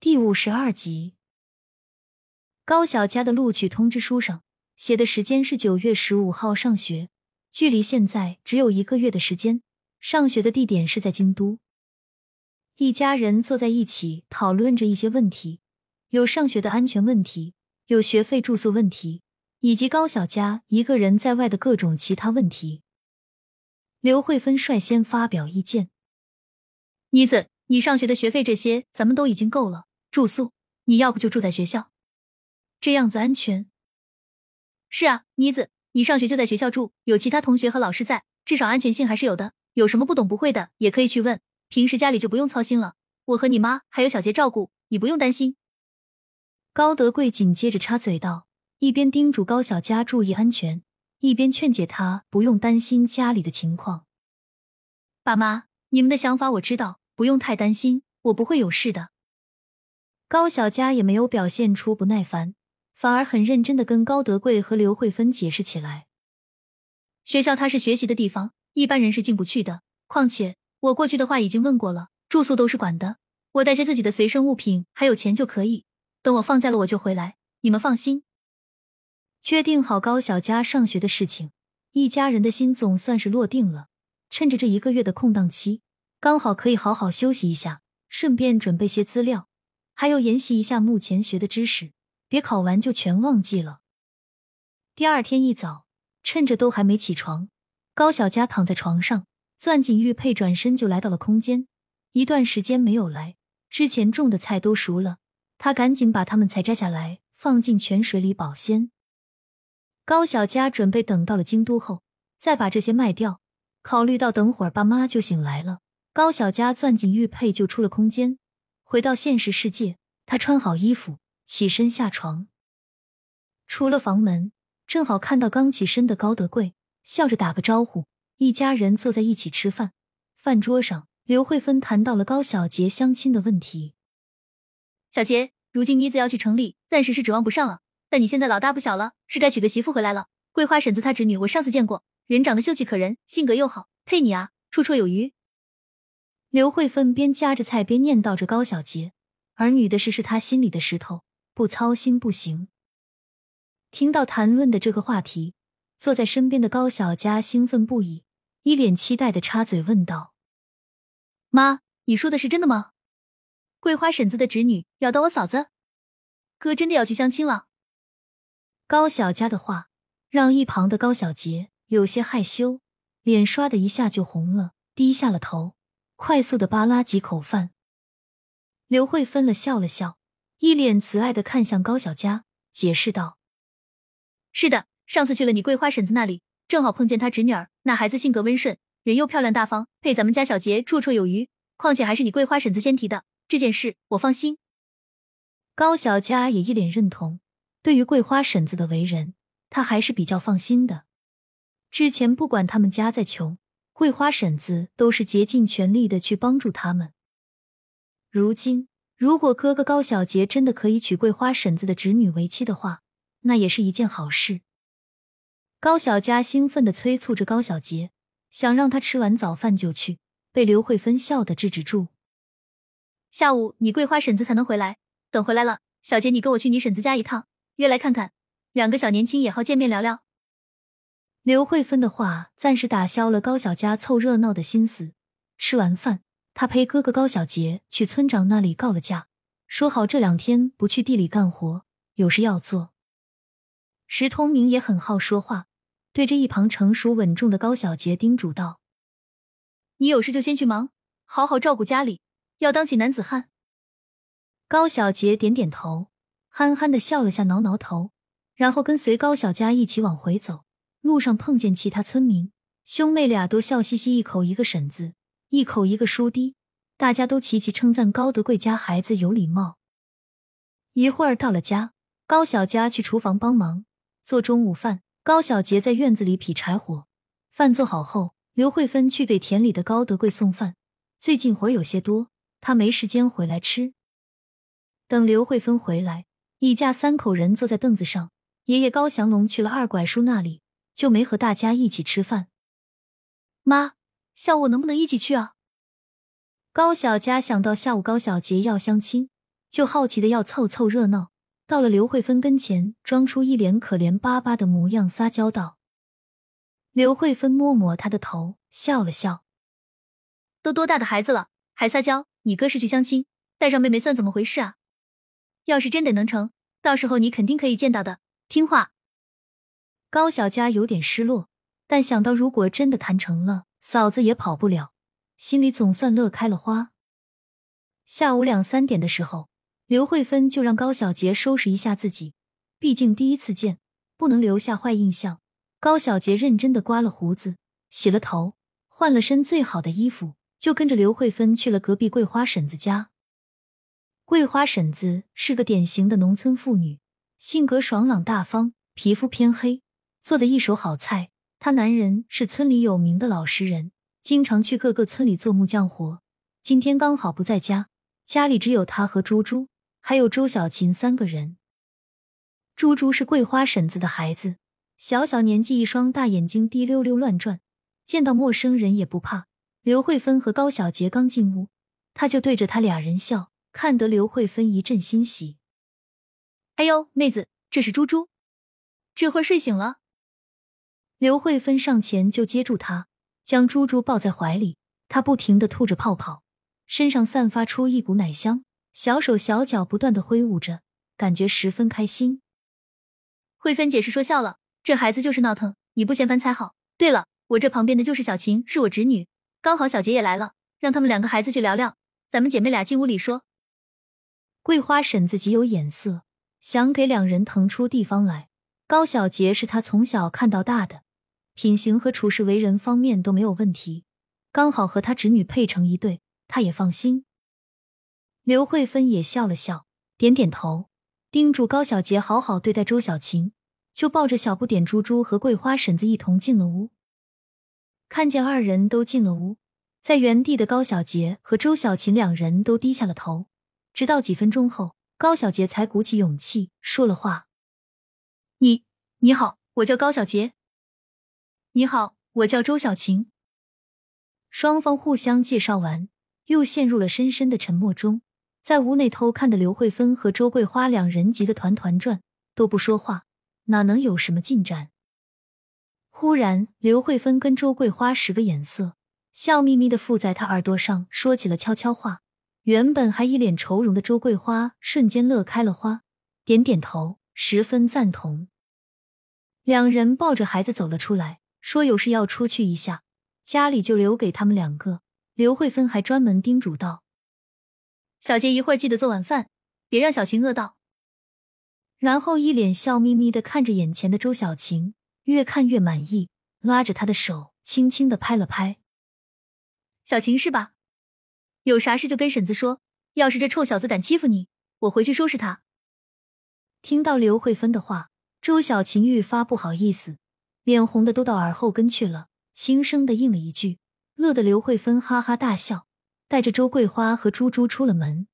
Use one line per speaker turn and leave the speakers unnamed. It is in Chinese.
第五十二集，高小佳的录取通知书上写的时间是九月十五号上学，距离现在只有一个月的时间。上学的地点是在京都。一家人坐在一起讨论着一些问题，有上学的安全问题，有学费住宿问题，以及高小佳一个人在外的各种其他问题。刘慧芬率先发表意见：“
妮子，你上学的学费这些，咱们都已经够了。”住宿，你要不就住在学校，这样子安全。是啊，妮子，你上学就在学校住，有其他同学和老师在，至少安全性还是有的。有什么不懂不会的，也可以去问。平时家里就不用操心了，我和你妈还有小杰照顾，你不用担心。
高德贵紧接着插嘴道，一边叮嘱高小佳注意安全，一边劝解他不用担心家里的情况。
爸妈，你们的想法我知道，不用太担心，我不会有事的。
高小佳也没有表现出不耐烦，反而很认真的跟高德贵和刘慧芬解释起来。
学校它是学习的地方，一般人是进不去的。况且我过去的话已经问过了，住宿都是管的，我带些自己的随身物品还有钱就可以。等我放假了我就回来，你们放心。
确定好高小佳上学的事情，一家人的心总算是落定了。趁着这一个月的空档期，刚好可以好好休息一下，顺便准备些资料。还有研习一下目前学的知识，别考完就全忘记了。第二天一早，趁着都还没起床，高小佳躺在床上，攥紧玉佩，转身就来到了空间。一段时间没有来，之前种的菜都熟了，他赶紧把它们采摘下来，放进泉水里保鲜。高小佳准备等到了京都后，再把这些卖掉。考虑到等会儿爸妈就醒来了，高小佳攥紧玉佩就出了空间。回到现实世界，他穿好衣服，起身下床，出了房门，正好看到刚起身的高德贵，笑着打个招呼。一家人坐在一起吃饭，饭桌上，刘慧芬谈到了高小杰相亲的问题。
小杰，如今妮子要去城里，暂时是指望不上了。但你现在老大不小了，是该娶个媳妇回来了。桂花婶子她侄女，我上次见过，人长得秀气可人，性格又好，配你啊，绰绰有余。
刘慧芬边夹着菜边念叨着高小杰，儿女的事是他心里的石头，不操心不行。听到谈论的这个话题，坐在身边的高小佳兴奋不已，一脸期待的插嘴问道：“
妈，你说的是真的吗？桂花婶子的侄女要当我嫂子？哥真的要去相亲了？”
高小佳的话让一旁的高小杰有些害羞，脸刷的一下就红了，低下了头。快速的扒拉几口饭，刘慧芬了笑了笑，一脸慈爱的看向高小佳，解释道：“
是的，上次去了你桂花婶子那里，正好碰见她侄女儿，那孩子性格温顺，人又漂亮大方，配咱们家小杰绰绰有余。况且还是你桂花婶子先提的，这件事我放心。”
高小佳也一脸认同，对于桂花婶子的为人，他还是比较放心的。之前不管他们家再穷。桂花婶子都是竭尽全力的去帮助他们。如今，如果哥哥高小杰真的可以娶桂花婶子的侄女为妻的话，那也是一件好事。高小佳兴奋的催促着高小杰，想让他吃完早饭就去，被刘慧芬笑的制止住。
下午你桂花婶子才能回来，等回来了，小杰你跟我去你婶子家一趟，约来看看，两个小年轻也好见面聊聊。
刘慧芬的话暂时打消了高小佳凑热闹的心思。吃完饭，他陪哥哥高小杰去村长那里告了假，说好这两天不去地里干活，有事要做。石通明也很好说话，对着一旁成熟稳重的高小杰叮嘱道：“
你有事就先去忙，好好照顾家里，要当起男子汉。”
高小杰点点头，憨憨的笑了下，挠挠头，然后跟随高小佳一起往回走。路上碰见其他村民，兄妹俩都笑嘻嘻，一口一个婶子，一口一个叔弟，大家都齐齐称赞高德贵家孩子有礼貌。一会儿到了家，高小佳去厨房帮忙做中午饭，高小杰在院子里劈柴火。饭做好后，刘慧芬去给田里的高德贵送饭。最近活有些多，他没时间回来吃。等刘慧芬回来，一家三口人坐在凳子上，爷爷高祥龙去了二拐叔那里。就没和大家一起吃饭。
妈，下午能不能一起去啊？
高小佳想到下午高小杰要相亲，就好奇的要凑凑热闹。到了刘慧芬跟前，装出一脸可怜巴巴的模样，撒娇道：“刘慧芬摸摸他的头，笑了笑。
都多大的孩子了，还撒娇？你哥是去相亲，带上妹妹算怎么回事啊？要是真的能成，到时候你肯定可以见到的。听话。”
高小佳有点失落，但想到如果真的谈成了，嫂子也跑不了，心里总算乐开了花。下午两三点的时候。刘慧芬就让高小杰收拾一下自己，毕竟第一次见，不能留下坏印象。高小杰认真的刮了胡子，洗了头，换了身最好的衣服，就跟着刘慧芬去了隔壁桂花婶子家。桂花婶子是个典型的农村妇女，性格爽朗大方，皮肤偏黑，做的一手好菜。她男人是村里有名的老实人，经常去各个村里做木匠活。今天刚好不在家，家里只有他和猪猪。还有周小琴三个人。猪猪是桂花婶子的孩子，小小年纪，一双大眼睛滴溜溜乱转，见到陌生人也不怕。刘慧芬和高小杰刚进屋，他就对着他俩人笑，看得刘慧芬一阵欣喜。
哎呦，妹子，这是猪猪，这会儿睡醒了。
刘慧芬上前就接住他，将猪猪抱在怀里，他不停的吐着泡泡，身上散发出一股奶香。小手小脚不断的挥舞着，感觉十分开心。
慧芬解释说笑了，这孩子就是闹腾，你不嫌烦才好。对了，我这旁边的就是小晴，是我侄女，刚好小杰也来了，让他们两个孩子去聊聊。咱们姐妹俩进屋里说。
桂花婶子极有眼色，想给两人腾出地方来。高小杰是他从小看到大的，品行和处事为人方面都没有问题，刚好和他侄女配成一对，他也放心。刘慧芬也笑了笑，点点头，叮嘱高小杰好好对待周小琴，就抱着小不点猪猪和桂花婶子一同进了屋。看见二人都进了屋，在原地的高小杰和周小琴两人都低下了头，直到几分钟后，高小杰才鼓起勇气说了话：“
你你好，我叫高小杰。你好，我叫周小琴。”
双方互相介绍完，又陷入了深深的沉默中。在屋内偷看的刘慧芬和周桂花两人急得团团转，都不说话，哪能有什么进展？忽然，刘慧芬跟周桂花使个眼色，笑眯眯的附在他耳朵上说起了悄悄话。原本还一脸愁容的周桂花瞬间乐开了花，点点头，十分赞同。两人抱着孩子走了出来，说有事要出去一下，家里就留给他们两个。刘慧芬还专门叮嘱道。
小杰，一会儿记得做晚饭，别让小晴饿到。
然后一脸笑眯眯的看着眼前的周小晴，越看越满意，拉着她的手，轻轻的拍了拍。
小晴是吧？有啥事就跟婶子说。要是这臭小子敢欺负你，我回去收拾他。
听到刘慧芬的话，周小晴愈发不好意思，脸红的都到耳后根去了，轻声的应了一句，乐得刘慧芬哈哈大笑。带着周桂花和猪猪出了门。